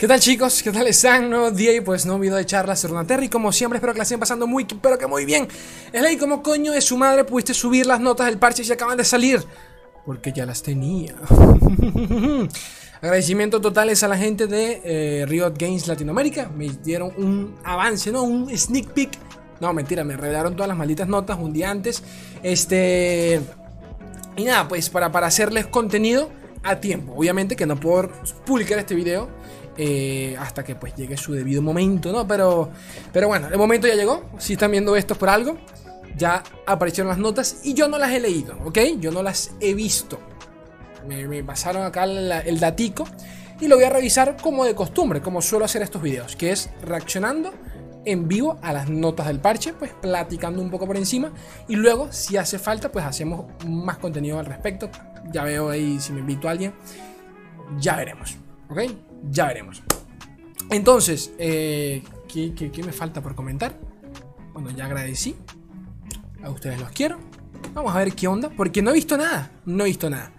¿Qué tal chicos? ¿Qué tal están? Nuevo día y pues nuevo video de charla sobre Terry Como siempre espero que la estén pasando muy, pero que muy bien Es como ¿cómo coño de su madre pudiste subir las notas del parche si acaban de salir? Porque ya las tenía Agradecimientos totales a la gente de eh, Riot Games Latinoamérica Me dieron un avance, ¿no? Un sneak peek No, mentira, me revelaron todas las malditas notas un día antes Este... Y nada, pues para, para hacerles contenido a tiempo Obviamente que no puedo publicar este video eh, hasta que pues llegue su debido momento, ¿no? Pero, pero bueno, el momento ya llegó. Si están viendo esto por algo, ya aparecieron las notas y yo no las he leído, ¿ok? Yo no las he visto. Me, pasaron acá el, datico y lo voy a revisar como de costumbre, como suelo hacer estos videos, que es reaccionando en vivo a las notas del parche, pues platicando un poco por encima y luego si hace falta pues hacemos más contenido al respecto. Ya veo ahí si me invito a alguien, ya veremos, ¿ok? Ya veremos. Entonces, eh, ¿qué, me falta por comentar? Bueno, ya agradecí. A ustedes los quiero. Vamos a ver qué onda, porque no he visto nada. No he visto nada.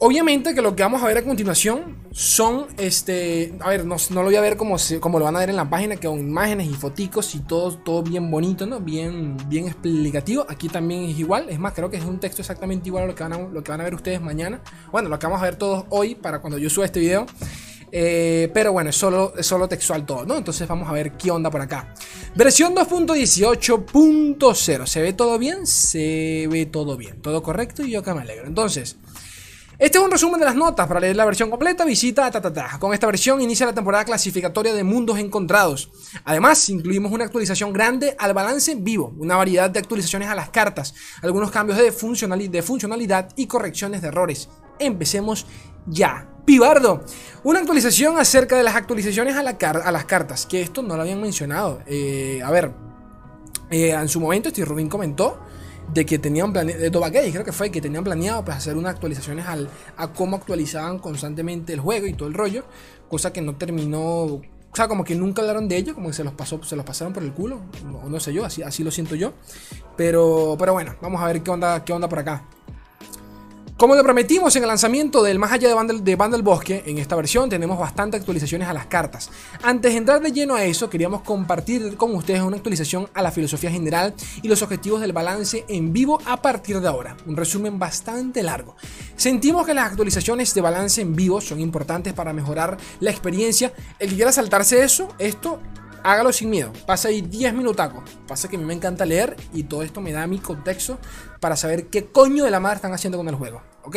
Obviamente que lo que vamos a ver a continuación son, este, a ver, no, lo voy a ver como, como lo van a ver en la página, que con imágenes y foticos y todo, todo bien bonito, ¿no? Bien, bien explicativo. Aquí también es igual, es más, creo que es un texto exactamente igual a lo que van a, lo que van a ver ustedes mañana. Bueno, lo que vamos a ver todos hoy para cuando yo suba este video. Eh, pero bueno, es solo, es solo textual todo, ¿no? Entonces vamos a ver qué onda por acá. Versión 2.18.0. ¿Se ve todo bien? Se ve todo bien. Todo correcto y yo acá me alegro. Entonces... Este es un resumen de las notas. Para leer la versión completa, visita ta, Con esta versión inicia la temporada clasificatoria de mundos encontrados. Además, incluimos una actualización grande al balance vivo, una variedad de actualizaciones a las cartas, algunos cambios de, de funcionalidad y correcciones de errores. Empecemos ya. Pibardo, una actualización acerca de las actualizaciones a, las cartas, que esto no lo habían mencionado. Eh, a ver, eh, en su momento, Steve Rubin comentó de que tenían planeado, de Tobacay, creo que fue, que tenían planeado pues, hacer unas actualizaciones al, a cómo actualizaban constantemente el juego y todo el rollo, cosa que no terminó, o sea, como que nunca hablaron de ello, como que se los pasó, se los pasaron por el culo, o no sé yo, así, así lo siento yo, pero, pero bueno, vamos a ver qué onda, qué onda por acá. Como lo prometimos en el lanzamiento del Más Allá de Bundle, de Bosque, en esta versión tenemos bastantes actualizaciones a las cartas. Antes de entrar de lleno a eso, queríamos compartir con ustedes una actualización a la filosofía general y los objetivos del balance en vivo a partir de ahora. Un resumen bastante largo. Sentimos que las actualizaciones de balance en vivo son importantes para mejorar la experiencia. El que quiera saltarse eso, esto hágalo sin miedo. Pasa ahí 10 minutacos. Pasa que a mí me encanta leer y todo esto me da mi contexto para saber qué coño de la madre están haciendo con el juego. ¿Ok?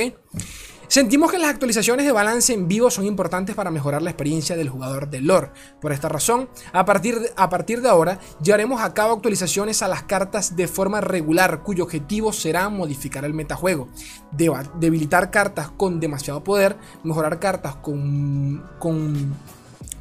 Sentimos que las actualizaciones de balance en vivo son importantes para mejorar la experiencia del jugador de lore. Por esta razón, a partir, de, a partir de ahora, llevaremos a cabo actualizaciones a las cartas de forma regular, cuyo objetivo será modificar el metajuego, debilitar cartas con demasiado poder, mejorar cartas con, con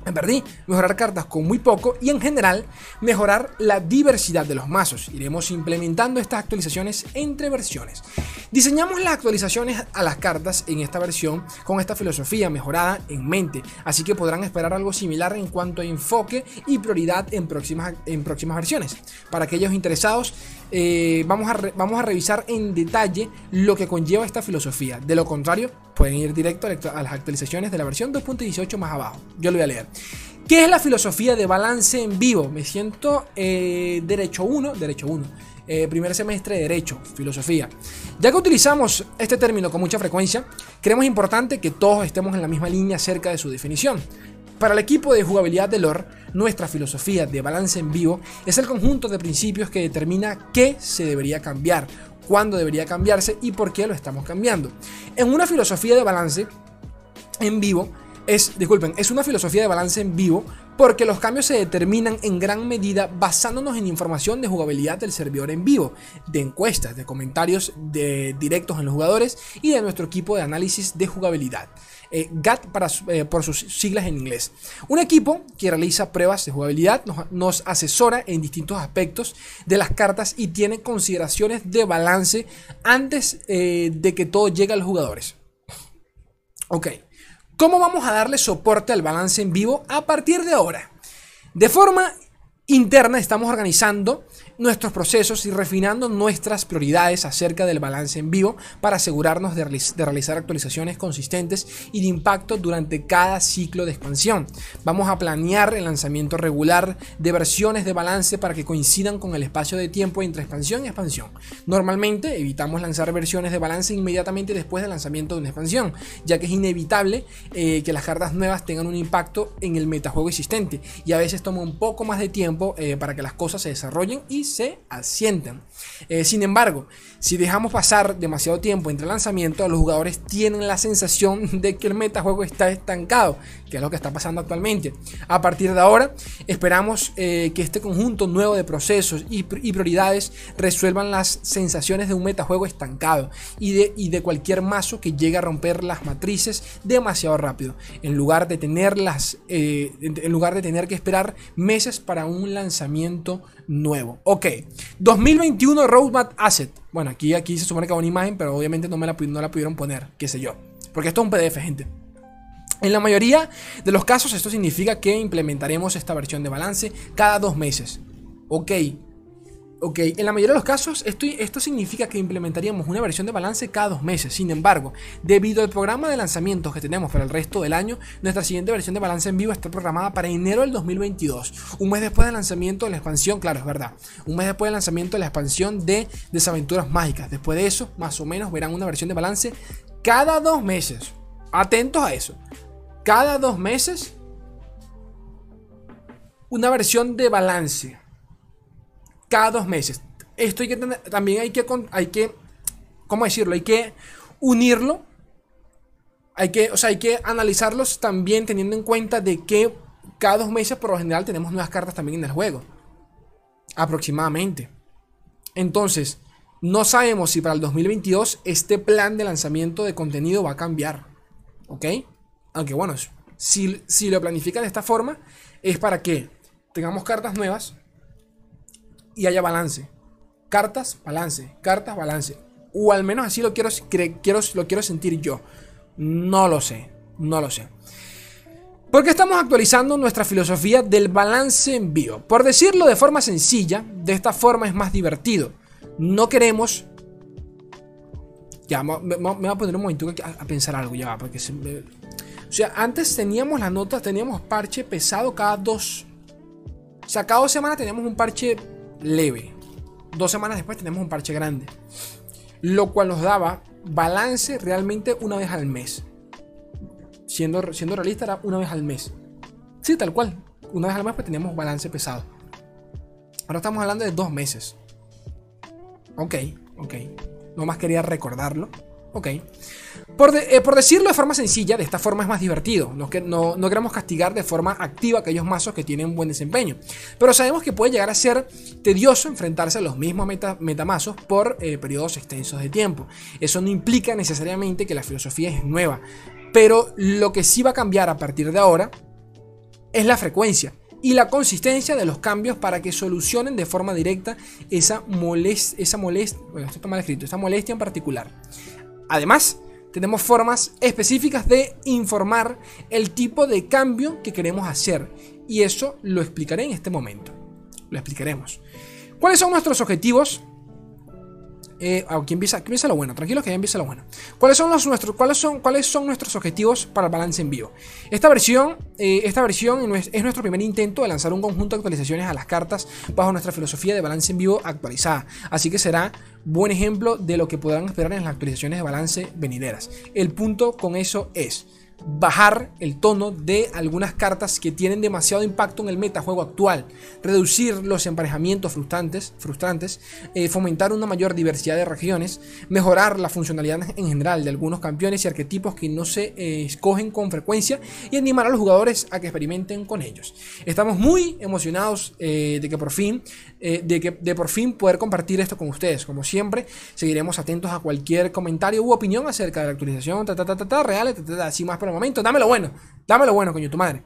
me perdí, mejorar cartas con muy poco y en general mejorar la diversidad de los mazos. Iremos implementando estas actualizaciones entre versiones. Diseñamos las actualizaciones a las cartas en esta versión con esta filosofía mejorada en mente, así que podrán esperar algo similar en cuanto a enfoque y prioridad en próximas, en próximas versiones. Para aquellos interesados, eh, vamos, a vamos a revisar en detalle lo que conlleva esta filosofía. De lo contrario, pueden ir directo a las actualizaciones de la versión 2.18 más abajo. Yo lo voy a leer. ¿Qué es la filosofía de balance en vivo? Me siento eh, derecho 1, derecho 1. Eh, primer semestre de Derecho, Filosofía. Ya que utilizamos este término con mucha frecuencia, creemos importante que todos estemos en la misma línea acerca de su definición. Para el equipo de jugabilidad de lore, nuestra filosofía de balance en vivo es el conjunto de principios que determina qué se debería cambiar cuándo debería cambiarse y por qué lo estamos cambiando. En una filosofía de balance en vivo, es, disculpen, es una filosofía de balance en vivo porque los cambios se determinan en gran medida basándonos en información de jugabilidad del servidor en vivo, de encuestas, de comentarios de directos en los jugadores y de nuestro equipo de análisis de jugabilidad. Eh, GAT para, eh, por sus siglas en inglés. Un equipo que realiza pruebas de jugabilidad, nos, asesora en distintos aspectos de las cartas y tiene consideraciones de balance antes eh, de que todo llegue a los jugadores. Ok, ¿cómo vamos a darle soporte al balance en vivo a partir de ahora? De forma interna estamos organizando nuestros procesos y refinando nuestras prioridades acerca del balance en vivo para asegurarnos de, realizar actualizaciones consistentes y de impacto durante cada ciclo de expansión. Vamos a planear el lanzamiento regular de versiones de balance para que coincidan con el espacio de tiempo entre expansión y expansión. Normalmente evitamos lanzar versiones de balance inmediatamente después del lanzamiento de una expansión, ya que es inevitable eh, que las cartas nuevas tengan un impacto en el metajuego existente y a veces toma un poco más de tiempo eh, para que las cosas se desarrollen y se asienten. Eh, sin embargo, si dejamos pasar demasiado tiempo entre lanzamientos, los jugadores tienen la sensación de que el metajuego está estancado, que es lo que está pasando actualmente. A partir de ahora, esperamos eh, que este conjunto nuevo de procesos y, prioridades resuelvan las sensaciones de un metajuego estancado y de, y de cualquier mazo que llegue a romper las matrices demasiado rápido, en lugar de tenerlas, eh, en lugar de tener que esperar meses para un lanzamiento nuevo. Ok, 2021 Roadmap Asset. Bueno, aquí, aquí se supone que va una imagen, pero obviamente no me la, no la pudieron poner, qué sé yo. Porque esto es un PDF, gente. En la mayoría de los casos esto significa que implementaremos esta versión de balance cada dos meses. Ok, Ok, en la mayoría de los casos esto, significa que implementaríamos una versión de balance cada dos meses. Sin embargo, debido al programa de lanzamientos que tenemos para el resto del año, nuestra siguiente versión de balance en vivo está programada para enero del 2022. Un mes después del lanzamiento de la expansión, claro, es verdad. Un mes después del lanzamiento de la expansión de Desaventuras Mágicas. Después de eso, más o menos, verán una versión de balance cada dos meses. Atentos a eso. Cada dos meses, una versión de balance cada dos meses. Esto hay que también hay que, hay que, ¿cómo decirlo? Hay que unirlo. Hay que, o sea, hay que analizarlos también teniendo en cuenta de que cada dos meses por lo general tenemos nuevas cartas también en el juego. Aproximadamente. Entonces, no sabemos si para el 2022 este plan de lanzamiento de contenido va a cambiar. ¿Ok? Aunque bueno, si, si lo planifican de esta forma, es para que tengamos cartas nuevas y haya balance. Cartas, balance. Cartas, balance. O al menos así lo quiero, quiero, lo quiero sentir yo. No lo sé. No lo sé. Porque estamos actualizando nuestra filosofía del balance en vivo. Por decirlo de forma sencilla, de esta forma es más divertido. No queremos. Ya, me, voy a poner un momento a, pensar algo ya, porque O sea, antes teníamos las notas, teníamos parche pesado cada dos. O sea, cada dos semanas teníamos un parche leve. Dos semanas después tenemos un parche grande. Lo cual nos daba balance realmente una vez al mes. Siendo, siendo realista, era una vez al mes. Sí, tal cual. Una vez al mes pues teníamos balance pesado. Ahora estamos hablando de dos meses. Ok, ok. No más quería recordarlo. Ok. Eh, por, decirlo de forma sencilla, de esta forma es más divertido. No, no, no, queremos castigar de forma activa aquellos mazos que tienen buen desempeño. Pero sabemos que puede llegar a ser tedioso enfrentarse a los mismos meta, metamazos por eh, periodos extensos de tiempo. Eso no implica necesariamente que la filosofía es nueva. Pero lo que sí va a cambiar a partir de ahora es la frecuencia y la consistencia de los cambios para que solucionen de forma directa bueno, esto está mal escrito, esa molestia en particular. Además, tenemos formas específicas de informar el tipo de cambio que queremos hacer. Y eso lo explicaré en este momento. Lo explicaremos. ¿Cuáles son nuestros objetivos eh, aquí, empieza, lo bueno, tranquilo que ya empieza lo bueno. ¿Cuáles son, los, nuestros, cuáles, son, ¿Cuáles son nuestros objetivos para el balance en vivo? Esta versión, eh, esta versión es nuestro primer intento de lanzar un conjunto de actualizaciones a las cartas bajo nuestra filosofía de balance en vivo actualizada. Así que será buen ejemplo de lo que podrán esperar en las actualizaciones de balance venideras. El punto con eso es bajar el tono de algunas cartas que tienen demasiado impacto en el metajuego actual, reducir los emparejamientos frustrantes, frustrantes eh, fomentar una mayor diversidad de regiones, mejorar la funcionalidad en general de algunos campeones y arquetipos que no se eh, escogen con frecuencia y animar a los jugadores a que experimenten con ellos. Estamos muy emocionados eh, de que por fin, de que de por fin poder compartir esto con ustedes. Como siempre, seguiremos atentos a cualquier comentario u opinión acerca de la actualización, ta, ta, ta, ta, real, así más momento. Dámelo bueno. Dámelo bueno, coño, tu madre.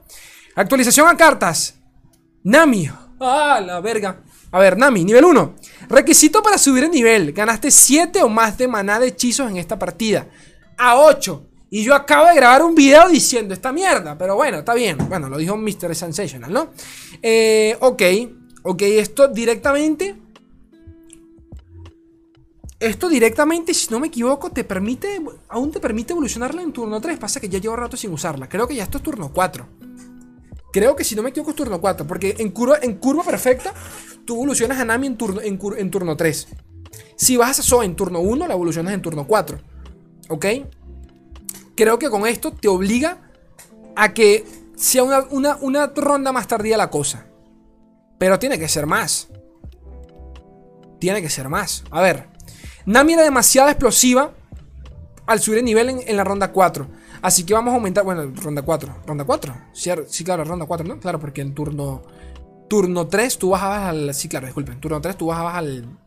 Actualización a cartas. Nami. Ah, la verga. A ver, Nami, nivel 1. Requisito para subir el nivel. Ganaste 7 o más de maná de hechizos en esta partida. A 8. Y yo acabo de grabar un video diciendo esta mierda. Pero bueno, está bien. Bueno, lo dijo Mr. Sensational, ¿no? Eh, ok. Ok, esto directamente Esto directamente, si no me equivoco, te permite. Aún te permite evolucionarla en turno 3. Pasa que ya llevo rato sin usarla. Creo que ya esto es turno 4. Creo que si no me equivoco es turno 4. Porque en curva, en curva perfecta, tú evolucionas a Nami en turno, en, turno 3. Si vas a Zoe en turno 1, la evolucionas en turno 4. ¿Ok? Creo que con esto te obliga a que sea una, una ronda más tardía la cosa. Pero tiene que ser más. Tiene que ser más. A ver. Nami era demasiado explosiva al subir el nivel en, la ronda 4. Así que vamos a aumentar. Bueno, ronda 4. ¿Ronda 4? Sí, claro, ronda 4, ¿no? Claro, porque en turno. Turno 3 tú bajabas al. Sí, claro, disculpen. Turno 3 tú bajabas al.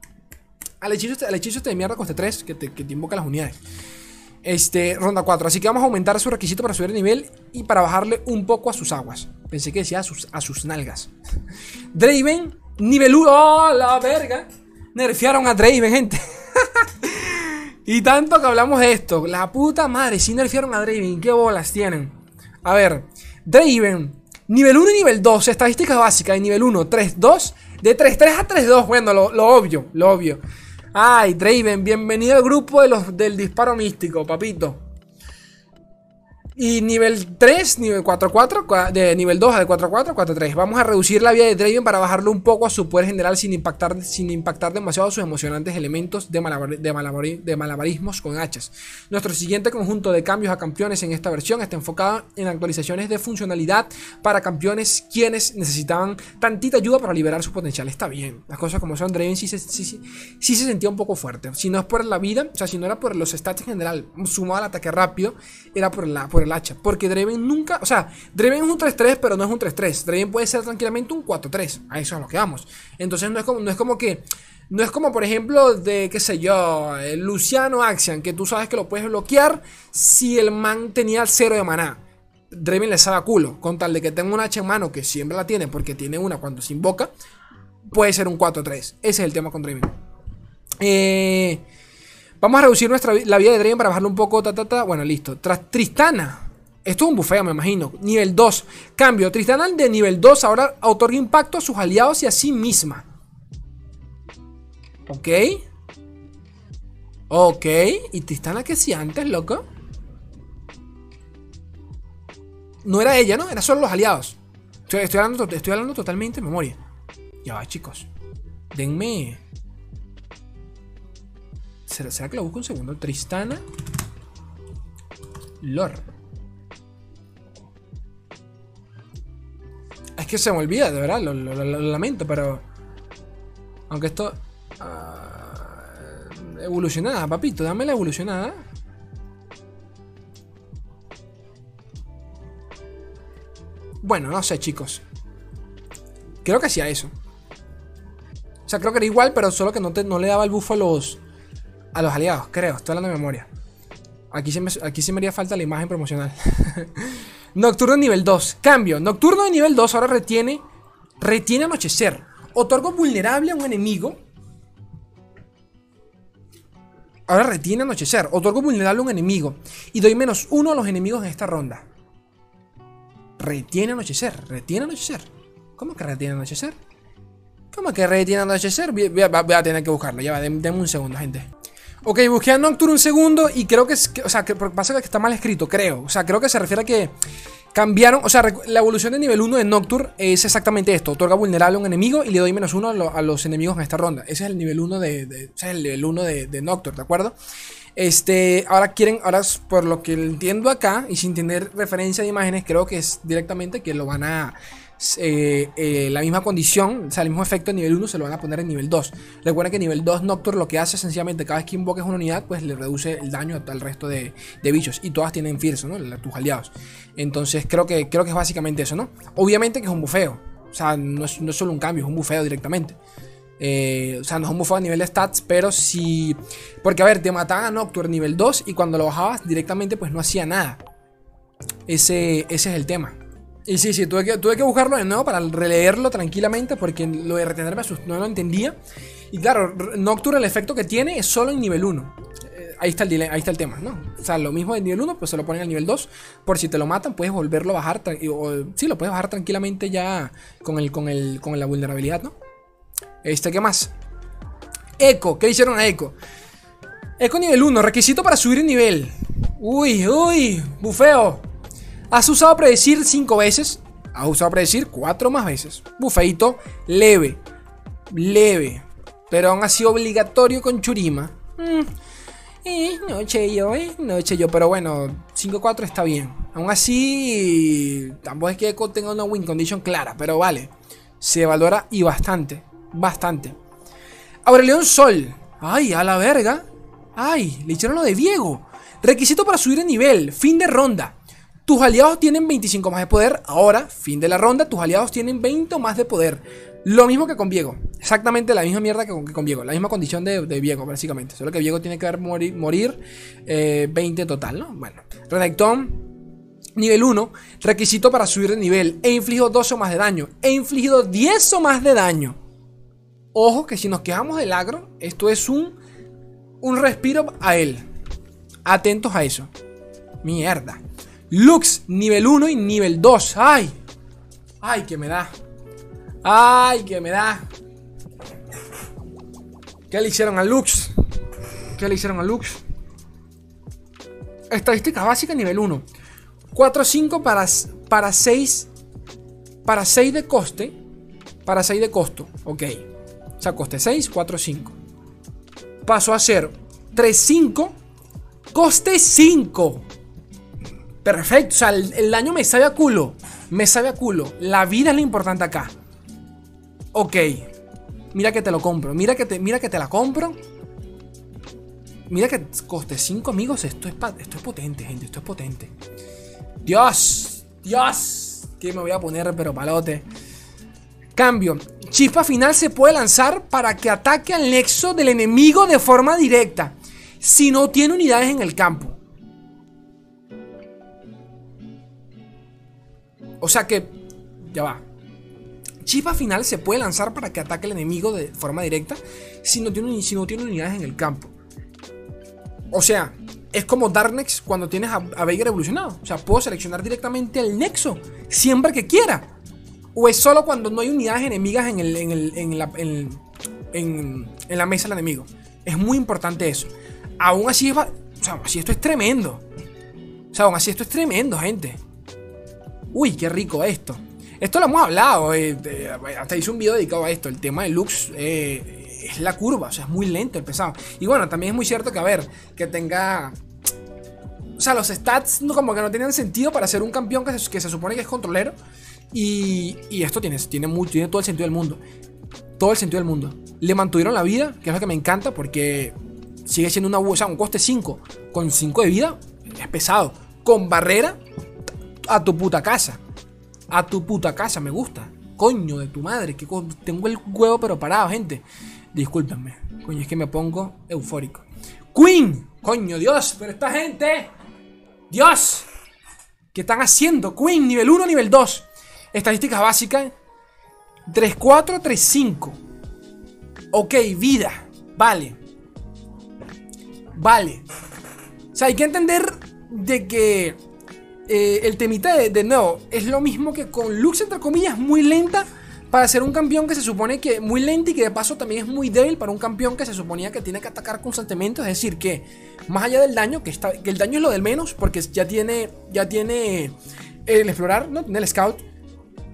Al hechizo, este, al hechizo este de mierda coste 3 que te, que invoca las unidades. Este, ronda 4. Así que vamos a aumentar su requisito para subir el nivel y para bajarle un poco a sus aguas. Pensé que decía a sus, a sus nalgas. Draven, nivel 1. ¡Oh, la verga! Nerfearon a Draven, gente. y tanto que hablamos de esto. La puta madre, si nerfearon a Draven. ¿Qué bolas tienen? A ver, Draven, nivel 1 y nivel 2. Estadísticas básicas de nivel 1, 3, 2. De 3, 3 a 3, 2. Bueno, lo, lo obvio, lo obvio. Ay, Draven, bienvenido al grupo de los, del disparo místico, papito. Y nivel 3, nivel 4-4, de nivel 2 a 4-4, 4-3. Vamos a reducir la vida de Draven para bajarlo un poco a su poder general sin impactar, sin impactar demasiado sus emocionantes elementos de, de, malabarismos con hachas. Nuestro siguiente conjunto de cambios a campeones en esta versión está enfocado en actualizaciones de funcionalidad para campeones quienes necesitaban tantita ayuda para liberar su potencial. Está bien, las cosas como son, Draven sí se, sí, sí, se sentía un poco fuerte. Si no es por la vida, o sea, si no era por los stats en general, sumado al ataque rápido, era por, la, hacha. Porque Draven nunca, o sea, Draven es un 3-3, pero no es un 3-3. Draven puede ser tranquilamente un 4-3. A eso es lo que vamos. Entonces no es como, no es como que. No es como, por ejemplo, de, qué sé yo, Luciano Axian, que tú sabes que lo puedes bloquear si el man tenía el cero de maná. Draven le sabe culo, con tal de que tenga una hacha en mano, que siempre la tiene porque tiene una cuando se invoca, puede ser un 4-3. Ese es el tema con Draven. Eh, vamos a reducir nuestra, la vida de Draven para bajarlo un poco. Ta, Bueno, listo. Tras Tristana. Esto es un bufeo, me imagino. Nivel 2. Cambio. Tristana de nivel 2 ahora otorga impacto a sus aliados y a sí misma. Ok. Ok. ¿Y Tristana qué hacía antes, loco? No era ella, ¿no? Eran solo los aliados. Estoy, hablando, estoy hablando totalmente de memoria. Ya va, chicos. Denme. ¿Será, ¿Será que lo busco un segundo? Tristana. Lord. Es que se me olvida, de verdad, lo, lamento, pero... Aunque esto... Uh, evolucionada, papito, dame la evolucionada. Bueno, no sé, chicos. Creo que hacía eso. O sea, creo que era igual, pero solo que no, no le daba el buffo a los, a los aliados, creo. Estoy hablando de memoria. Aquí sí me, aquí sí me haría falta la imagen promocional. Nocturno nivel 2. Cambio. Nocturno de nivel 2 ahora retiene. Retiene anochecer. Otorgo vulnerable a un enemigo. Ahora retiene anochecer. Otorgo vulnerable a un enemigo. Y doy menos uno a los enemigos en esta ronda. Retiene anochecer. Retiene anochecer. ¿Cómo que retiene anochecer? ¿Cómo que retiene anochecer? Voy a, tener que buscarlo. Ya va, denme un segundo, gente. Ok, busqué a Nocturne un segundo y creo que o sea, que pasa que está mal escrito, creo. O sea, creo que se refiere a que cambiaron. O sea, la evolución de nivel 1 de Nocturne es exactamente esto: otorga vulnerable a un enemigo y le doy menos 1 a, los enemigos en esta ronda. Ese es el nivel 1 de. ese es el nivel 1 de, de Nocturne, ¿de acuerdo? Este, ahora quieren, ahora por lo que entiendo acá y sin tener referencia de imágenes, creo que es directamente que lo van a eh, eh, la misma condición, o sea, el mismo efecto en nivel 1 se lo van a poner en nivel 2. Recuerda que nivel 2 Nocturne lo que hace sencillamente cada vez que invoques una unidad, pues le reduce el daño al resto de, bichos. Y todas tienen Fierce, ¿no? Tus aliados. Entonces creo que, creo que es básicamente eso, ¿no? Obviamente que es un bufeo. O sea, no es, no solo un cambio, es un bufeo directamente. Eh, o sea, no es un bufeo a nivel de stats, pero si... Porque a ver, te mataban a Nocturne nivel 2 y cuando lo bajabas directamente pues no hacía nada. Ese, ese es el tema. Y sí, sí, tuve que, tuve que buscarlo de nuevo para releerlo tranquilamente porque lo de retenerme no lo entendía. Y claro, Nocturne el efecto que tiene es solo en nivel 1. Eh, ahí, está el ahí está el tema, ¿no? O sea, lo mismo de nivel 1, pues se lo ponen al nivel 2. Por si te lo matan, puedes volverlo a bajar. O, sí, lo puedes bajar tranquilamente ya con, el, con, el, con la vulnerabilidad, ¿no? Este, ¿qué más? Echo, ¿qué hicieron a Echo? Eco nivel 1, requisito para subir el nivel. Uy, uy, bufeo. Has usado predecir 5 veces. Has usado predecir 4 más veces. Bufeito leve. Leve. Pero aún así obligatorio con Churima. Mm. Eh, no eché yo, eh. No eché yo. Pero bueno, 5-4 está bien. Aún así, tampoco es que Echo tenga una win condition clara. Pero vale. Se valora y bastante. Bastante. Aurelión Sol. Ay, a la verga. Ay, le hicieron lo de Diego. Requisito para subir de nivel. Fin de ronda. Tus aliados tienen 25 más de poder. Ahora, fin de la ronda, tus aliados tienen 20 más de poder. Lo mismo que con Diego. Exactamente la misma mierda que con, que Diego. La misma condición de, de, Diego, básicamente. Solo que Diego tiene que morir, morir 20 eh, total, ¿no? Bueno. Redactón. Nivel 1, requisito para subir de nivel. He infligido 2 o más de daño. He infligido 10 o más de daño. Ojo que si nos quejamos del agro, esto es un, un respiro a él. Atentos a eso. Mierda. Lux, nivel 1 y nivel 2. ¡Ay! ¡Ay, que me da! ¡Ay, que me da! ¿Qué le hicieron a Lux? ¿Qué le hicieron a Lux? Estadística básica nivel 1. 4-5 para, para 6. Para 6 de coste. Para 6 de costo. Ok. O sea, coste 6, 4, 5. Pasó a ser 3, 5. Coste 5. Perfecto. O sea, el, daño me sabe a culo. Me sabe a culo. La vida es lo importante acá. Ok. Mira que te lo compro. Mira que te, mira que te la compro. Mira que coste 5 amigos. Esto es, esto es potente, gente. Esto es potente. Dios. Dios. Que me voy a poner, pero palote. Cambio. Chispa final se puede lanzar para que ataque al nexo del enemigo de forma directa. Si no tiene unidades en el campo. O sea que. Ya va. Chispa final se puede lanzar para que ataque al enemigo de forma directa si no tiene, si no tiene unidades en el campo. O sea, es como Darknex cuando tienes a, a Veigar evolucionado. O sea, puedo seleccionar directamente al nexo siempre que quiera. ¿O es solo cuando no hay unidades enemigas en, el, en, el, la, mesa del enemigo? Es muy importante eso. Aún así, o sea, aún así esto es tremendo. O sea, aún así esto es tremendo, gente. Uy, qué rico esto. Esto lo hemos hablado. Eh, hasta hice un video dedicado a esto. El tema de Lux eh, es la curva. O sea, es muy lento el pesado. Y bueno, también es muy cierto que, a ver, que tenga. O sea, los stats como que no tenían sentido para ser un campeón que que se supone que es controlero. Y, esto tiene, tiene, tiene todo el sentido del mundo. Todo el sentido del mundo. Le mantuvieron la vida, que es lo que me encanta, porque sigue siendo una, o un coste 5. Con 5 de vida es pesado. Con barrera, a tu puta casa. A tu puta casa, me gusta. Coño de tu madre, que tengo el huevo pero parado, gente. Discúlpenme. Coño, es que me pongo eufórico. Queen, coño, Dios, pero esta gente. Dios. ¿Qué están haciendo? Queen, nivel 1, nivel 2. Estadísticas básicas. 3-4, 3-5. Ok, vida. Vale. Vale. O sea, hay que entender de que eh, el temita de, nuevo es lo mismo que con Lux, entre comillas, muy lenta para ser un campeón que se supone que muy lento y que de paso también es muy débil para un campeón que se suponía que tiene que atacar constantemente. Es decir, que más allá del daño, que, está, que el daño es lo del menos, porque ya tiene, ya tiene el explorar, ¿no? Tiene el scout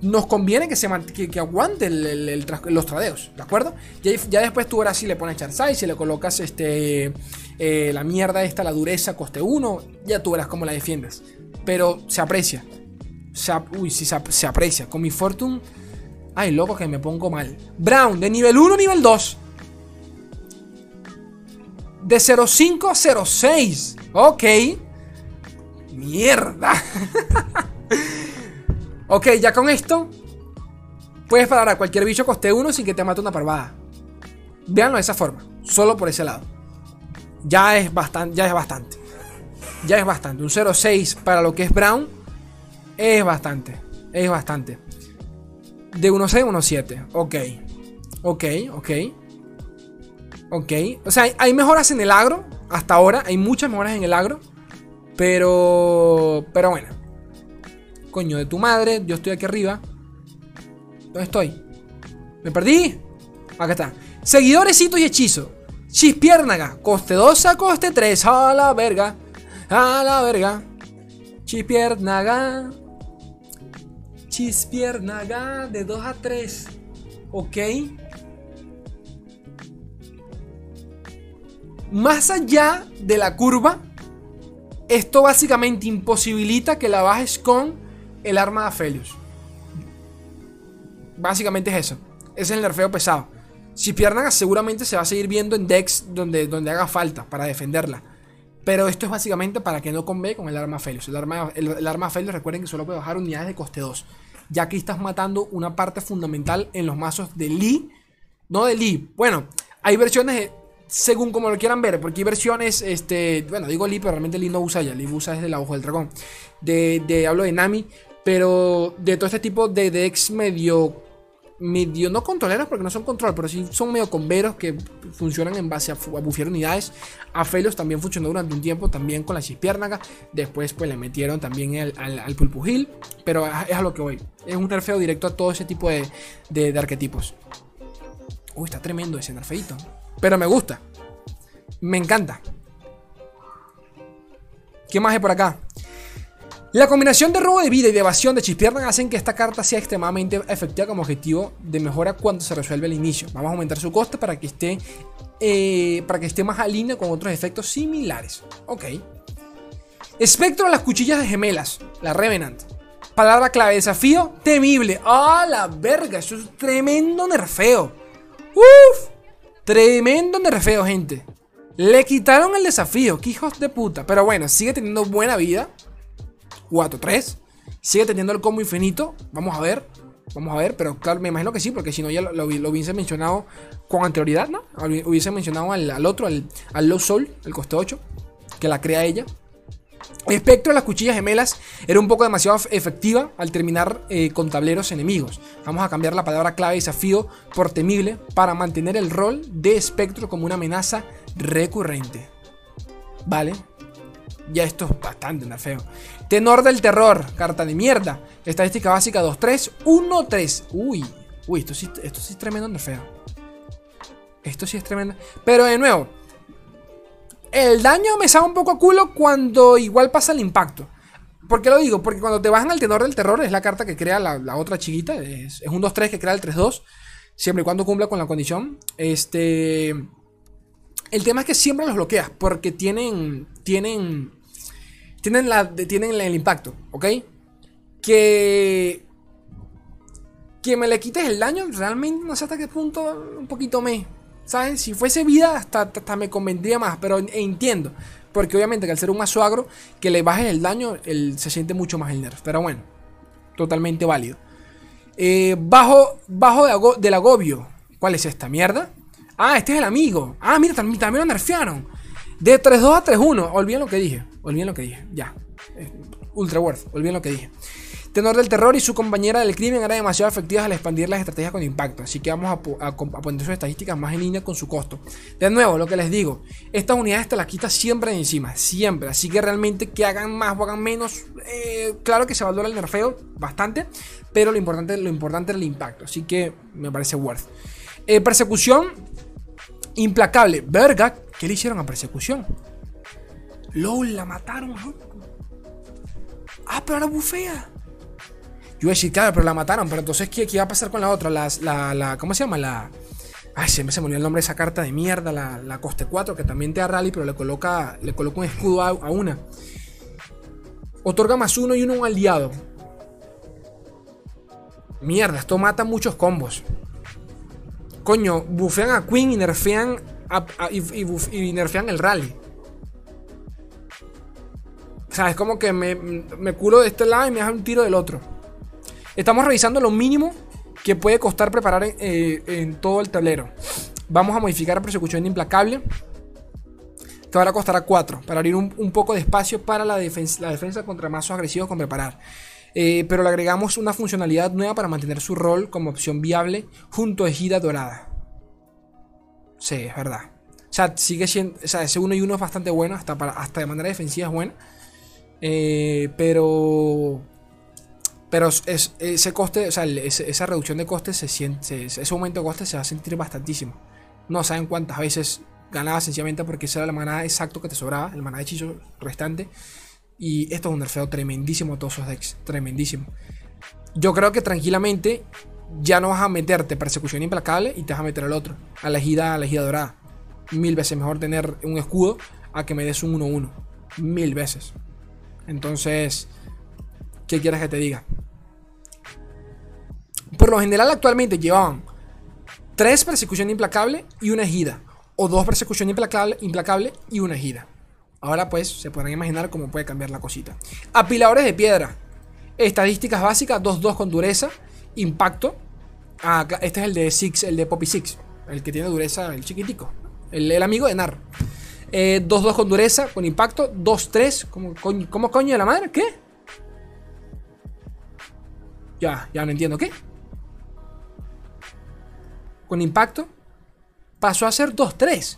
nos conviene que, se que, aguante los tradeos, ¿de acuerdo? Ya, ya después tú ahora sí le pones Charizard, si le colocas este, eh, la mierda esta, la dureza, coste 1, ya tú verás cómo la defiendes. Pero se aprecia. uy, sí, se, aprecia. Con mi Fortune... Ay, loco que me pongo mal. Brown, de nivel 1 nivel 2. De 05 a 06. Ok. Mierda. Ok, ya con esto puedes parar a cualquier bicho coste 1 sin que te mate una parvada. Veanlo de esa forma, solo por ese lado. Ya es bastante, ya es bastante. Ya es bastante. Un 0.6 para lo que es Brown es bastante. Es bastante. De 1.6 a 1.7. Ok. Ok, ok. Ok. O sea, hay mejoras en el agro. Hasta ahora hay muchas mejoras en el agro. Pero... Pero bueno. Coño de tu madre, yo estoy aquí arriba. ¿Dónde estoy? ¿Me perdí? Acá está. Seguidores, hitos y hechizos. Chispiérnaga, coste 2 a coste 3, a la verga, a la verga. Chispiérnaga, Chispiérnaga de 2 a 3, ok. Más allá de la curva, esto básicamente imposibilita que la bajes con el arma de Aphelios. Básicamente es eso. Ese es el nerfeo pesado. Si pierdan, seguramente se va a seguir viendo en decks donde, donde haga falta para defenderla. Pero esto es básicamente para que no conve con el arma Felios. El arma, el, arma Felios, recuerden que solo puede bajar unidades de coste 2. Ya que estás matando una parte fundamental en los mazos de Lee. No de Lee. Bueno, hay versiones según como lo quieran ver. Porque hay versiones, este, bueno, digo Lee, pero realmente Lee no usa ya. Lee usa desde la ojo del dragón. De, de, hablo de Nami. Pero de todo este tipo de decks medio medio, no controleros porque no son control, pero sí son medio converos que funcionan en base a, a bufear unidades. A Felos también funcionó durante un tiempo también con la chispiérnaga. Después pues le metieron también al, al, Pulpugil. Pero es a lo que voy. Es un nerfeo directo a todo ese tipo de, de, arquetipos. Uy, está tremendo ese nerfeito. Pero me gusta. Me encanta. ¿Qué más hay por acá? La combinación de robo de vida y de evasión de Chispierna hacen que esta carta sea extremadamente efectiva como objetivo de mejora cuando se resuelve al inicio. Vamos a aumentar su coste para que esté, eh, para que esté más alineo con otros efectos similares. Ok. Espectro de las cuchillas de gemelas, la Revenant. Palabra clave, desafío temible. ¡Ah, la verga! Eso es tremendo nerfeo. ¡Uf! Tremendo nerfeo, gente. Le quitaron el desafío, que hijos de puta. Pero bueno, sigue teniendo buena vida. 4-3. Sigue teniendo el combo infinito. Vamos a ver. Vamos a ver, pero claro, me imagino que sí, porque si no ya lo, hubiese mencionado con anterioridad, ¿no? Hubiese mencionado al, otro, al, Low Soul, el coste 8, que la crea ella. El espectro de las cuchillas gemelas era un poco demasiado efectiva al terminar eh, con tableros enemigos. Vamos a cambiar la palabra clave desafío por temible para mantener el rol de espectro como una amenaza recurrente. ¿Vale? Ya esto es bastante feo. Tenor del terror, carta de mierda. Estadística básica 2-3, 1-3. Uy, uy, esto sí, esto sí es tremendo feo. Esto sí es tremendo. Pero de nuevo, el daño me sabe un poco a culo cuando igual pasa el impacto. ¿Por qué lo digo? Porque cuando te bajan al tenor del terror, es la carta que crea la, otra chiquita. Es, es un 2-3 que crea el 3-2. Siempre y cuando cumpla con la condición. Este. El tema es que siempre los bloqueas. Porque tienen. Tienen tienen, la, tienen el impacto, ¿ok? Que... Que me le quites el daño, realmente no sé hasta qué punto un poquito me... ¿Sabes? Si fuese vida, hasta, me convendría más, pero entiendo. Porque obviamente que al ser un mazo agro, que le bajes el daño, él se siente mucho más el nerf. Pero bueno, totalmente válido. Eh, bajo bajo del agobio. ¿Cuál es esta mierda? Ah, este es el amigo. Ah, mira, también, también lo nerfearon. De 3-2 a 3-1. Olviden lo que dije. Olviden lo que dije. Ya. Eh, ultra worth. Olviden lo que dije. Tenor del terror y su compañera del crimen eran demasiado efectivas al expandir las estrategias con impacto. Así que vamos a, poner sus estadísticas más en línea con su costo. De nuevo, lo que les digo. Estas unidades te las quitas siempre de encima. Siempre. Así que realmente que hagan más o hagan menos. Eh, claro que se valora el nerfeo bastante. Pero lo importante, lo importante es el impacto. Así que me parece worth. Eh, persecución implacable. Verga, ¿Qué le hicieron a persecución? LOL, la mataron. Ah, pero ahora bufea. Yo a claro, pero la mataron. Pero entonces, ¿qué, qué iba a pasar con la otra? La, la, ¿Cómo se llama? La. Ay, siempre se me olvidó el nombre de esa carta de mierda. La, la coste 4, que también te da rally, pero le coloca, le coloca un escudo a, a una. Otorga más uno y uno a un aliado. Mierda, esto mata muchos combos. Coño, bufean a Queen y nerfean y, nerfean el rally. O sea, es como que me, me curo de este lado y me hace un tiro del otro. Estamos revisando lo mínimo que puede costar preparar eh, en, todo el tablero. Vamos a modificar la persecución de implacable. Que ahora costará 4. Para abrir un, poco de espacio para la defensa, la defensa contra mazos agresivos con preparar. Eh, pero le agregamos una funcionalidad nueva para mantener su rol como opción viable junto a Ejida Dorada. Sí, es verdad. O sea, sigue siendo. O sea, ese uno y uno es bastante bueno. Hasta, para, hasta de manera defensiva es buena. Eh, pero. Pero es, ese coste, o sea, esa reducción de costes se siente. ese aumento de costes se va a sentir bastantísimo. No saben cuántas veces ganaba sencillamente porque esa era la manada exacto que te sobraba, el maná de hechizo restante. Y esto es un nerfeo tremendísimo a todos esos decks, tremendísimo. Yo creo que tranquilamente ya no vas a meterte persecución implacable y te vas a meter al otro, a la ejida, a la ejida dorada. Mil veces mejor tener un escudo a que me des un 1-1. Mil veces. Entonces, ¿qué quieres que te diga? Por lo general, actualmente llevaban tres persecución implacable y una ejida. O dos persecución implacable, implacable y una ejida. Ahora pues se podrán imaginar cómo puede cambiar la cosita. Apiladores de piedra. Estadísticas básicas, 2-2 con dureza. Impacto. Ah, este es el de Six, el de Poppy Six. El que tiene dureza, el chiquitico. El, amigo de Nar. 2-2 eh, con dureza, con impacto. 2-3. ¿Cómo, ¿Cómo coño de la madre? ¿Qué? Ya, ya no entiendo. ¿Qué? Con impacto. Pasó a ser 2-3.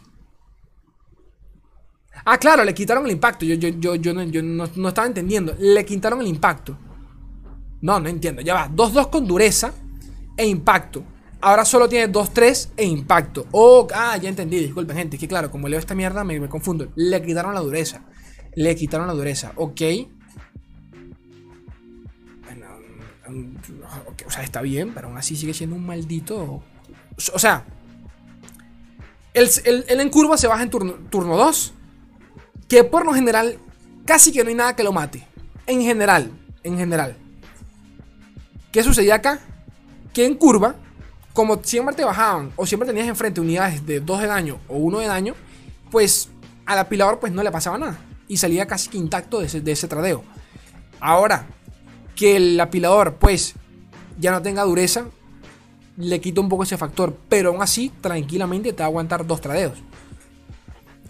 Ah, claro, le quitaron el impacto. Yo, yo, yo, yo, no, estaba entendiendo. Le quitaron el impacto. No, no entiendo. Ya va. 2-2 con dureza e impacto. Ahora solo tiene 2-3 e impacto. Oh, ah, ya entendí. Disculpen, gente. Que claro, como leo esta mierda me, me confundo. Le quitaron la dureza. Le quitaron la dureza. Ok. Bueno, o sea, está bien, pero aún así sigue siendo un maldito. O sea, el, en curva se baja en turno, turno 2 que por lo general casi que no hay nada que lo mate. En general, en general. ¿Qué sucedía acá? Que en curva, como siempre te bajaban o siempre tenías enfrente unidades de 2 de daño o 1 de daño, pues al apilador pues no le pasaba nada. Y salía casi que intacto de ese, de ese tradeo. Ahora, que el apilador pues ya no tenga dureza, le quita un poco ese factor. Pero aún así, tranquilamente te va a aguantar dos tradeos.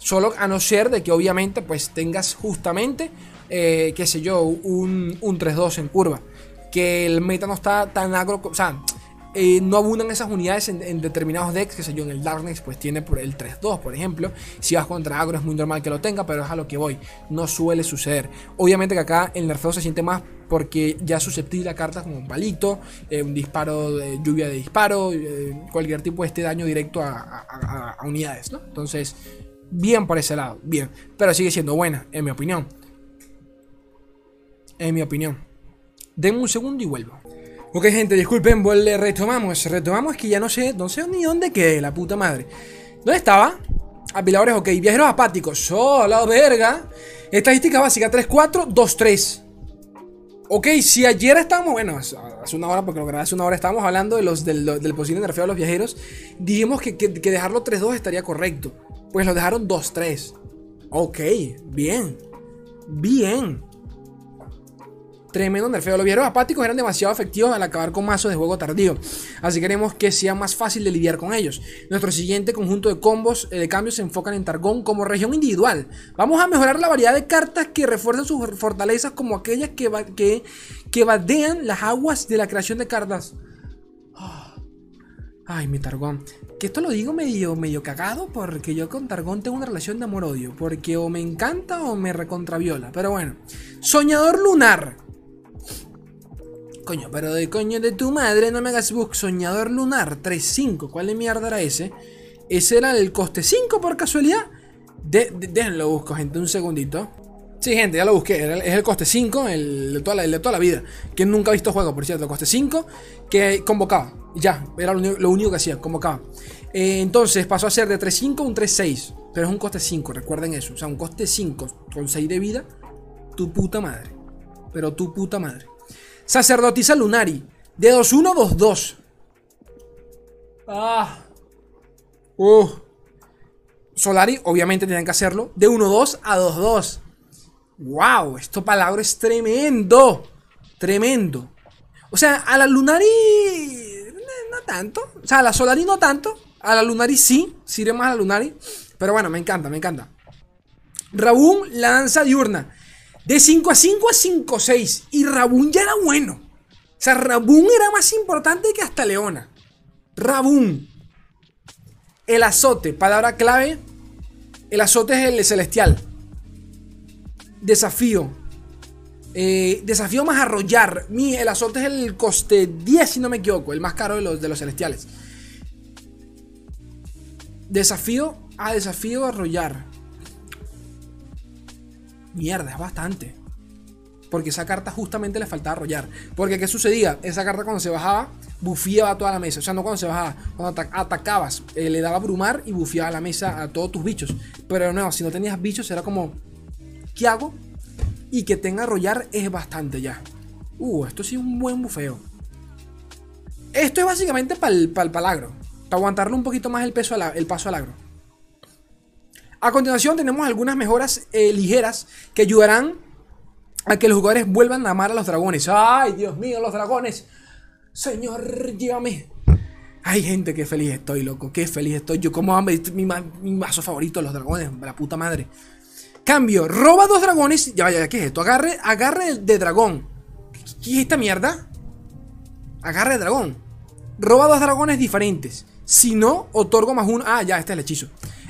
Solo a no ser de que obviamente pues tengas justamente, eh, qué sé yo, un, un 3-2 en curva. Que el meta no está tan agro, o sea, eh, no abundan esas unidades en, determinados decks, que sé yo, en el Darkness pues tiene por el 3-2, por ejemplo. Si vas contra agro es muy normal que lo tenga, pero es a lo que voy. No suele suceder. Obviamente que acá el nerfeo se siente más porque ya es susceptible a cartas como un palito, eh, un disparo, de lluvia de disparo, cualquier tipo de este daño directo a, a unidades, ¿no? Entonces Bien por ese lado, bien. Pero sigue siendo buena, en mi opinión. En mi opinión. Denme un segundo y vuelvo. Ok, gente, disculpen, vuelve, retomamos. Retomamos que ya no sé, no sé ni dónde quedé, la puta madre. ¿Dónde estaba? Apiladores, ok. Viajeros apáticos. Solo, verga. Estadística básica: 3-4, 2-3. Ok, si ayer estábamos, bueno, hace una hora, porque lo grabé hace una hora, estábamos hablando de los, del, posible nerfeo de los viajeros. Dijimos que, que dejarlo 3-2 estaría correcto. Pues lo dejaron 2-3. Ok, bien. Bien. Tremendo nerfeo. Los viajeros apáticos eran demasiado efectivos al acabar con mazos de juego tardío. Así queremos que sea más fácil de lidiar con ellos. Nuestro siguiente conjunto de combos eh, de cambios se enfocan en Targón como región individual. Vamos a mejorar la variedad de cartas que refuerzan sus fortalezas como aquellas que, que, que badean las aguas de la creación de cartas. Ay, mi Targón. Que esto lo digo medio, medio cagado porque yo con Targón tengo una relación de amor-odio. Porque o me encanta o me recontraviola. Pero bueno. Soñador lunar. Coño, pero de coño de tu madre no me hagas book. Soñador lunar 3.5. ¿Cuál de mierda era ese? Ese era el coste 5 por casualidad. De, déjenlo busco, gente, un segundito. Sí, gente, ya lo busqué. Es el coste 5, el de, toda la, de toda la vida. Que nunca ha visto juego, por cierto. El coste 5 que convocaba. Ya, era lo, único que hacía, convocaba. Eh, entonces pasó a ser de 3-5 un 3-6. Pero es un coste 5, recuerden eso. O sea, un coste 5 con 6 de vida. Tu puta madre. Pero tu puta madre. Sacerdotisa Lunari. De 2-1, 2-2. Ah. Uh. Solari, obviamente tenían que hacerlo. De 1-2 a 2-2. ¡Wow! Esto palabra es tremendo. Tremendo. O sea, a la Lunari. No tanto. O sea, a la Solari no tanto. A la Lunari sí. Sirve más a la Lunari. Pero bueno, me encanta, me encanta. Rabun, la danza diurna. De 5 a 5 a 5 a 6. Y Rabun ya era bueno. O sea, Rabun era más importante que hasta Leona. Rabun. El azote, palabra clave. El azote es el celestial. Desafío. Eh, desafío más arrollar. Mi, el azote es el coste 10, si no me equivoco. El más caro de los, de los celestiales. Desafío Ah, desafío a arrollar. Mierda, es bastante. Porque esa carta justamente le faltaba arrollar. Porque ¿qué sucedía? Esa carta cuando se bajaba, bufiaba toda la mesa. O sea, no cuando se bajaba. Cuando atacabas, eh, le daba brumar y bufiaba la mesa a todos tus bichos. Pero no, si no tenías bichos, era como. ¿Qué hago? Y que tenga arrollar es bastante ya. Uh, esto sí es un buen bufeo. Esto es básicamente para el, palagro. Para aguantarle un poquito más el, peso el paso al agro. A continuación tenemos algunas mejoras eh, ligeras que ayudarán a que los jugadores vuelvan a amar a los dragones. ¡Ay, Dios mío, los dragones! Señor, llévame. Ay, gente, qué feliz estoy, loco. Qué feliz estoy. Yo como mi, mi mazo favorito, los dragones. La puta madre. Cambio, roba dos dragones. Ya vaya, ¿qué es esto? Agarre, agarre de dragón. ¿Qué es esta mierda? Agarre de dragón. Roba dos dragones diferentes. Si no, otorgo más uno. Ah, ya, este es el hechizo.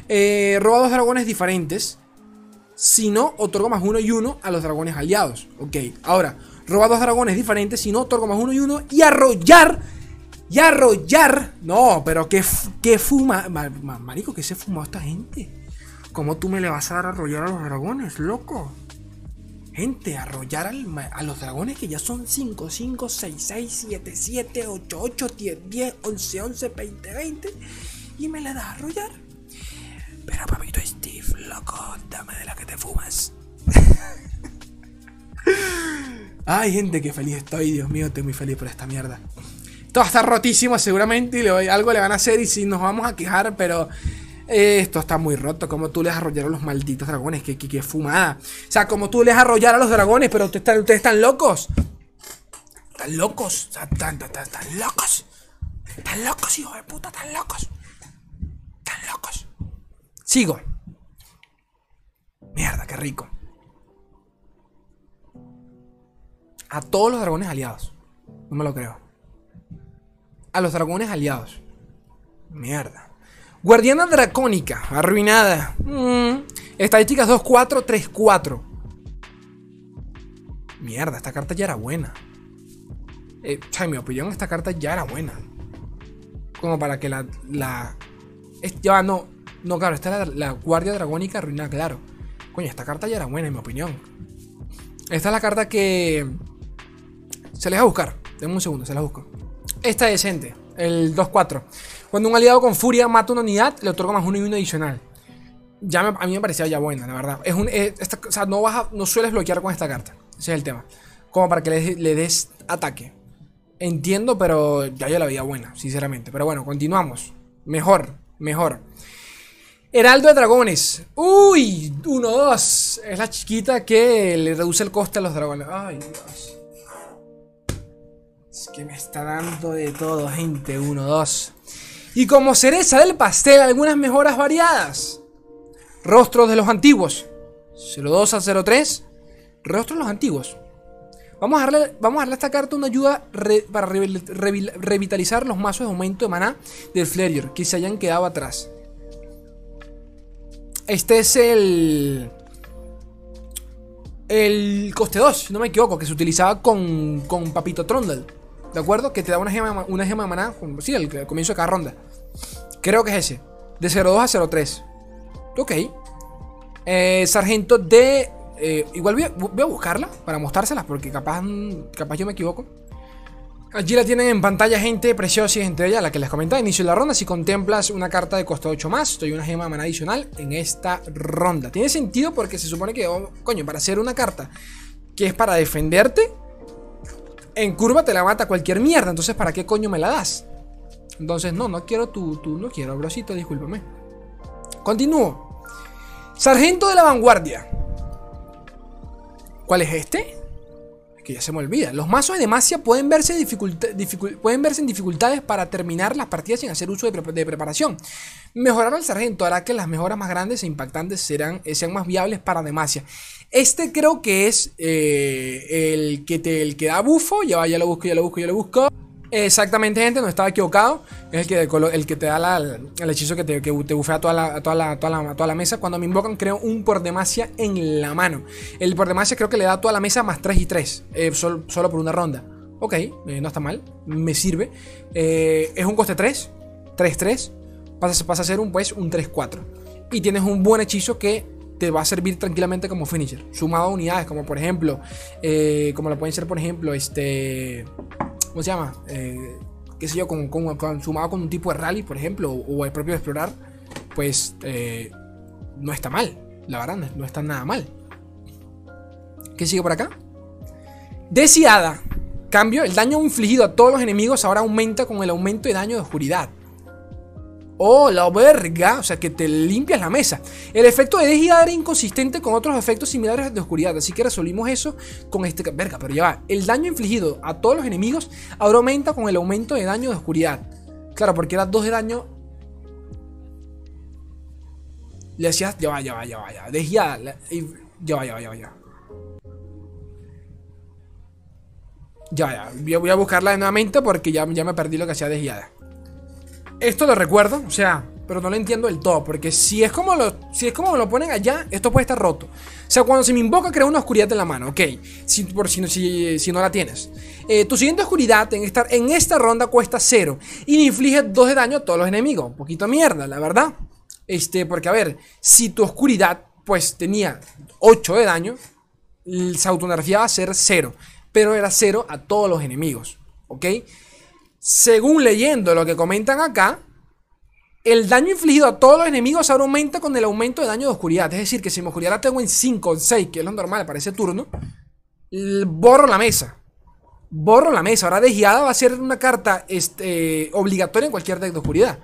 Eh, roba dos dragones diferentes. Si no, otorgo más uno y uno a los dragones aliados. Ok, ahora, roba dos dragones diferentes. Si no, otorgo más uno y uno. Y arrollar. Y arrollar. No, pero que, que fuma. Marico, ¿qué se fumó esta gente? ¿Cómo tú me le vas a dar a arrollar a los dragones, loco? Gente, arrollar a los dragones que ya son 5, 5, 6, 6, 7, 7, 8, 8, 10, 10, 11, 11, 20, 20. Y me la das a arrollar. Pero papito Steve, loco, dame de la que te fumas. Ay, gente, qué feliz estoy. Dios mío, estoy muy feliz por esta mierda. Esto va a estar rotísimo seguramente y algo le van a hacer y si nos vamos a quejar, pero esto está muy roto. Como tú les arrollaron a los malditos dragones. Que, que, fumada. O sea, como tú les arrollar a los dragones. Pero ustedes están, locos. Están locos. O sea, están, locos. Están locos, hijo de puta. Están locos. Están locos. Sigo. Mierda, qué rico. A todos los dragones aliados. No me lo creo. A los dragones aliados. Mierda. Guardiana Dracónica, arruinada. Mm. Estadísticas 2-4, 3-4. Mierda, esta carta ya era buena. Eh, en mi opinión, esta carta ya era buena. Como para que la. la ya no. No, claro, esta es la, Guardia Dragónica arruinada, claro. Coño, esta carta ya era buena, en mi opinión. Esta es la carta que. Se les va a buscar. Denme un segundo, se la busco. Esta es decente, el 2-4. Cuando un aliado con furia mata una unidad, le otorga más uno y uno adicional. Ya a mí me parecía ya buena, la verdad. Es un, o sea, no, vas no sueles bloquear con esta carta. Ese es el tema. Como para que le, des ataque. Entiendo, pero ya yo la veía buena, sinceramente. Pero bueno, continuamos. Mejor, mejor. Heraldo de Dragones. Uy, 1-2. Es la chiquita que le reduce el coste a los dragones. Ay, Dios. Es que me está dando de todo, gente. 1-2. Y como cereza del pastel, algunas mejoras variadas. Rostros de los antiguos. 02 a 03. Rostros de los antiguos. Vamos a darle, vamos a darle a esta carta una ayuda para revitalizar los mazos de aumento de maná del Flerior que se hayan quedado atrás. Este es el. El coste 2, si no me equivoco, que se utilizaba con, con Papito Trondel. ¿De acuerdo? Que te da una gema, una gema de maná. Sí, al comienzo de cada ronda. Creo que es ese. De 02 a 03. Ok. Eh, sargento de. Eh, igual voy a, buscarla para mostrárselas porque capaz, capaz yo me equivoco. Allí la tienen en pantalla, gente preciosa y gente bella, la que les comentaba inicio de la ronda. Si contemplas una carta de costo 8 más, estoy una gema de adicional en esta ronda. Tiene sentido porque se supone que, oh, coño, para hacer una carta que es para defenderte, en curva te la mata cualquier mierda. Entonces, ¿para qué coño me la das? Entonces, no, no quiero tu, tu no quiero, brosito, discúlpame. Continúo. Sargento de la vanguardia. ¿Cuál es este? Que ya se me olvida. Los mazos de Demacia pueden verse, pueden verse en dificultades para terminar las partidas sin hacer uso de, preparación. Mejorar al sargento hará que las mejoras más grandes e impactantes serán, sean más viables para Demacia. Este creo que es eh, el, que te, el que da bufo. Ya, ya lo busco, ya lo busco, ya lo busco. Exactamente, gente, no estaba equivocado. Es el que, el que te da el hechizo que te, te bufea toda la, toda, toda, toda la mesa. Cuando me invocan, creo un por demasia en la mano. El por demasia creo que le da toda la mesa más 3 y 3. Eh, solo, por una ronda. Ok, eh, no está mal. Me sirve. es un coste 3. 3-3. Pasa, pasa a ser un, pues, un 3-4. Y tienes un buen hechizo que te va a servir tranquilamente como finisher. Sumado a unidades, como por ejemplo, eh, como lo pueden ser, por ejemplo, este. ¿Cómo se llama? Eh, qué sé yo, sumado con un tipo de rally, por ejemplo, o, el propio explorar, pues eh, no está mal. La verdad, no está nada mal. ¿Qué sigue por acá? Deseada. Cambio, el daño infligido a todos los enemigos ahora aumenta con el aumento de daño de oscuridad. Oh, la verga. O sea, que te limpias la mesa. El efecto de Dejiada era inconsistente con otros efectos similares de oscuridad. Así que resolvimos eso con este... Verga, pero ya va. El daño infligido a todos los enemigos ahora aumenta con el aumento de daño de oscuridad. Claro, porque era 2 de daño... Le hacías... Ya va, ya va, ya va, ya va. Ya va, ya va, ya va, ya. Ya, ya. Voy a buscarla nuevamente porque ya, ya me perdí lo que hacía desviada. Esto lo recuerdo, o sea, pero no lo entiendo del todo. Porque si es como lo, si es como lo ponen allá, esto puede estar roto. O sea, cuando se me invoca, crea una oscuridad en la mano. Ok, si, por, si, si, si no la tienes. Eh, tu siguiente oscuridad en, estar, en esta ronda cuesta 0 y inflige 2 de daño a todos los enemigos. Un poquito mierda, la verdad. Este, porque a ver, si tu oscuridad pues tenía 8 de daño, su autoenergía va a ser 0 pero era cero a todos los enemigos. ¿Ok? Según leyendo lo que comentan acá, el daño infligido a todos los enemigos ahora aumenta con el aumento de daño de oscuridad. Es decir, que si mi oscuridad la tengo en 5 o 6, que es lo normal para ese turno, borro la mesa. Borro la mesa. Ahora desviada va a ser una carta este, obligatoria en cualquier deck de oscuridad.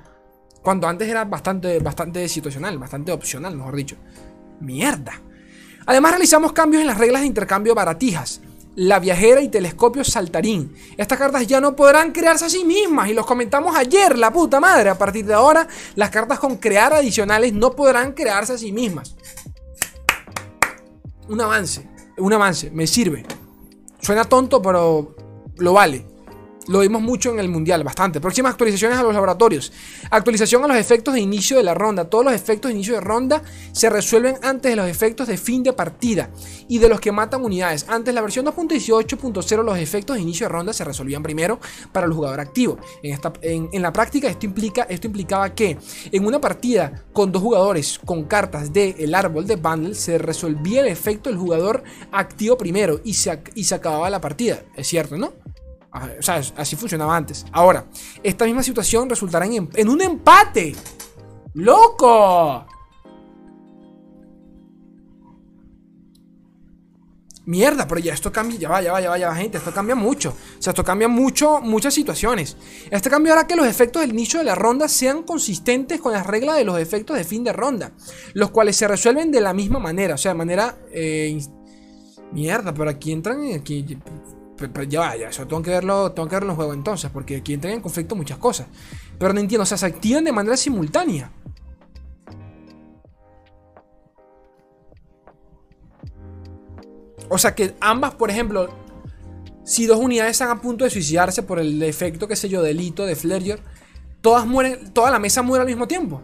Cuando antes era bastante, bastante situacional, bastante opcional, mejor dicho. Mierda. Además realizamos cambios en las reglas de intercambio baratijas la viajera y telescopio saltarín. Estas cartas ya no podrán crearse a sí mismas y los comentamos ayer, la puta madre. A partir de ahora, las cartas con crear adicionales no podrán crearse a sí mismas. Un avance, un avance, me sirve. Suena tonto, pero lo vale. Lo vimos mucho en el mundial, bastante. Próximas actualizaciones a los laboratorios. Actualización a los efectos de inicio de la ronda. Todos los efectos de inicio de ronda se resuelven antes de los efectos de fin de partida y de los que matan unidades. Antes la versión 2.18.0 los efectos de inicio de ronda se resolvían primero para el jugador activo. En, esta, en, la práctica esto, implica, esto implicaba que en una partida con dos jugadores con cartas del árbol de bundle se resolvía el efecto del jugador activo primero y se, y se acababa la partida. Es cierto, ¿no? O sea, así funcionaba antes. Ahora, esta misma situación resultará en, en un empate. ¡Loco! Mierda, pero ya esto cambia, ya va, ya va, ya va, ya va, gente, esto cambia mucho. O sea, esto cambia mucho, muchas situaciones. Este cambio hará que los efectos del nicho de la ronda sean consistentes con las reglas de los efectos de fin de ronda, los cuales se resuelven de la misma manera, o sea, de manera... Eh, mierda, pero aquí entran, aquí pero ya vaya, eso tengo que verlo, tengo que verlo en el juego entonces, porque aquí entran en conflicto muchas cosas. Pero no entiendo, o sea, se activan de manera simultánea. O sea que ambas, por ejemplo, si dos unidades están a punto de suicidarse por el efecto, qué sé yo, delito de Fledger, todas mueren, toda la mesa muere al mismo tiempo.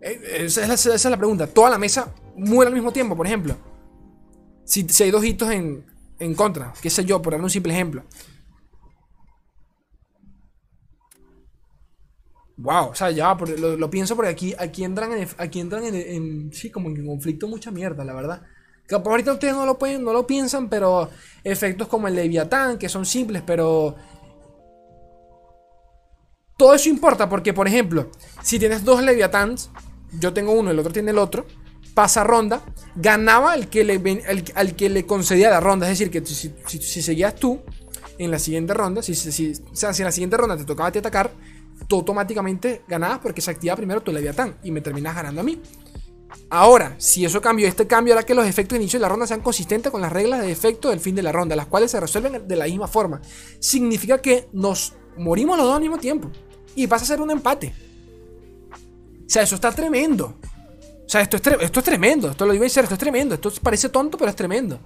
Eh, esa es, la, esa es la pregunta. Toda la mesa muere al mismo tiempo, por ejemplo. Si, si hay dos hitos en, en contra, qué sé yo, por dar un simple ejemplo. Wow, o sea, ya lo, pienso porque aquí, aquí entran, en, aquí entran en, sí, como en conflicto mucha mierda, la verdad. Ahorita ustedes no lo pueden, no lo piensan, pero efectos como el Leviatán, que son simples, pero todo eso importa porque, por ejemplo, si tienes dos Leviatans, yo tengo uno, el otro tiene el otro, pasa ronda, ganaba el que le, al que le concedía la ronda. Es decir, que si, seguías tú en la siguiente ronda, si, en la siguiente ronda te tocaba atacar, tú automáticamente ganabas porque se activaba primero tu Leviatán y me terminas ganando a mí. Ahora, si eso cambió, este cambio hará que los efectos de inicio de la ronda sean consistentes con las reglas de efecto del fin de la ronda, las cuales se resuelven de la misma forma. Significa que nos morimos los dos al mismo tiempo y pasa a ser un empate. O sea, eso está tremendo. O sea, esto es, esto es tremendo. Esto lo iba a decir, esto es tremendo. Esto parece tonto, pero es tremendo.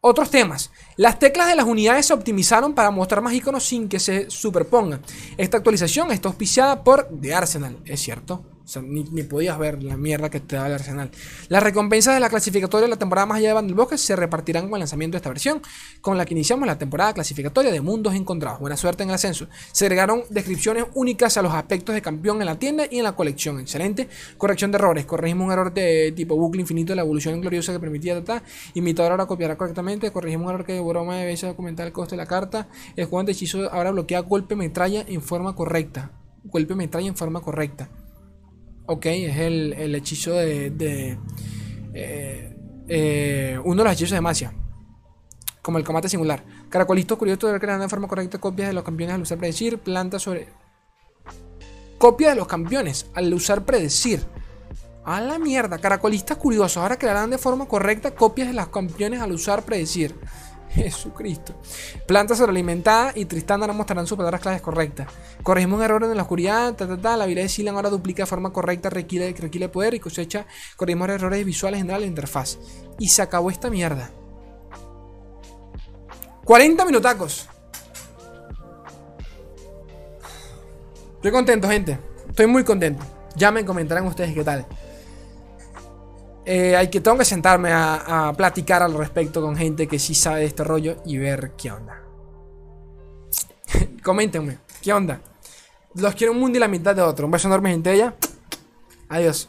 Otros temas. Las teclas de las unidades se optimizaron para mostrar más iconos sin que se superpongan. Esta actualización está auspiciada por The Arsenal, es cierto. Ni, podías ver la mierda que te daba el Arsenal. Las recompensas de la clasificatoria de la temporada más allá de Van del Bosque se repartirán con el lanzamiento de esta versión, con la que iniciamos la temporada clasificatoria de Mundos Encontrados. Buena suerte en el ascenso. Se agregaron descripciones únicas a los aspectos de campeón en la tienda y en la colección. Excelente. Corrección de errores. Corregimos un error de tipo bucle infinito de la evolución gloriosa que permitía tratar. Imitador ahora copiará correctamente. Corregimos un error que de broma documentar el coste de la carta. El juego de hechizo ahora bloquea golpe metralla en forma correcta. Golpe metralla en forma correcta. Ok, es el, el hechizo de. de eh, eh, uno de los hechizos de Macia. Como el combate singular. Caracolito curioso de crear de forma correcta copias de los campeones al usar predecir. Planta sobre. Copia de los campeones al usar predecir. A la mierda. Caracolistas curiosos. Ahora crearán de forma correcta copias de los campeones al usar predecir. Jesucristo. Planta sobrealimentada y Tristán ahora mostrarán sus palabras claves correctas. Corregimos un error en la oscuridad. Ta, ta, ta. La habilidad de Silan ahora duplica de forma correcta, requiere, requiere poder y cosecha. Corregimos errores visuales en la interfaz. Y se acabó esta mierda. 40 minutacos. Estoy contento, gente. Estoy muy contento. Ya me comentarán ustedes qué tal. Eh, hay que, tengo que sentarme a, platicar al respecto con gente que sí sabe de este rollo y ver qué onda. Coméntenme, qué onda. Los quiero un mundo y la mitad de otro. Un beso enorme, gente. Ella. Adiós.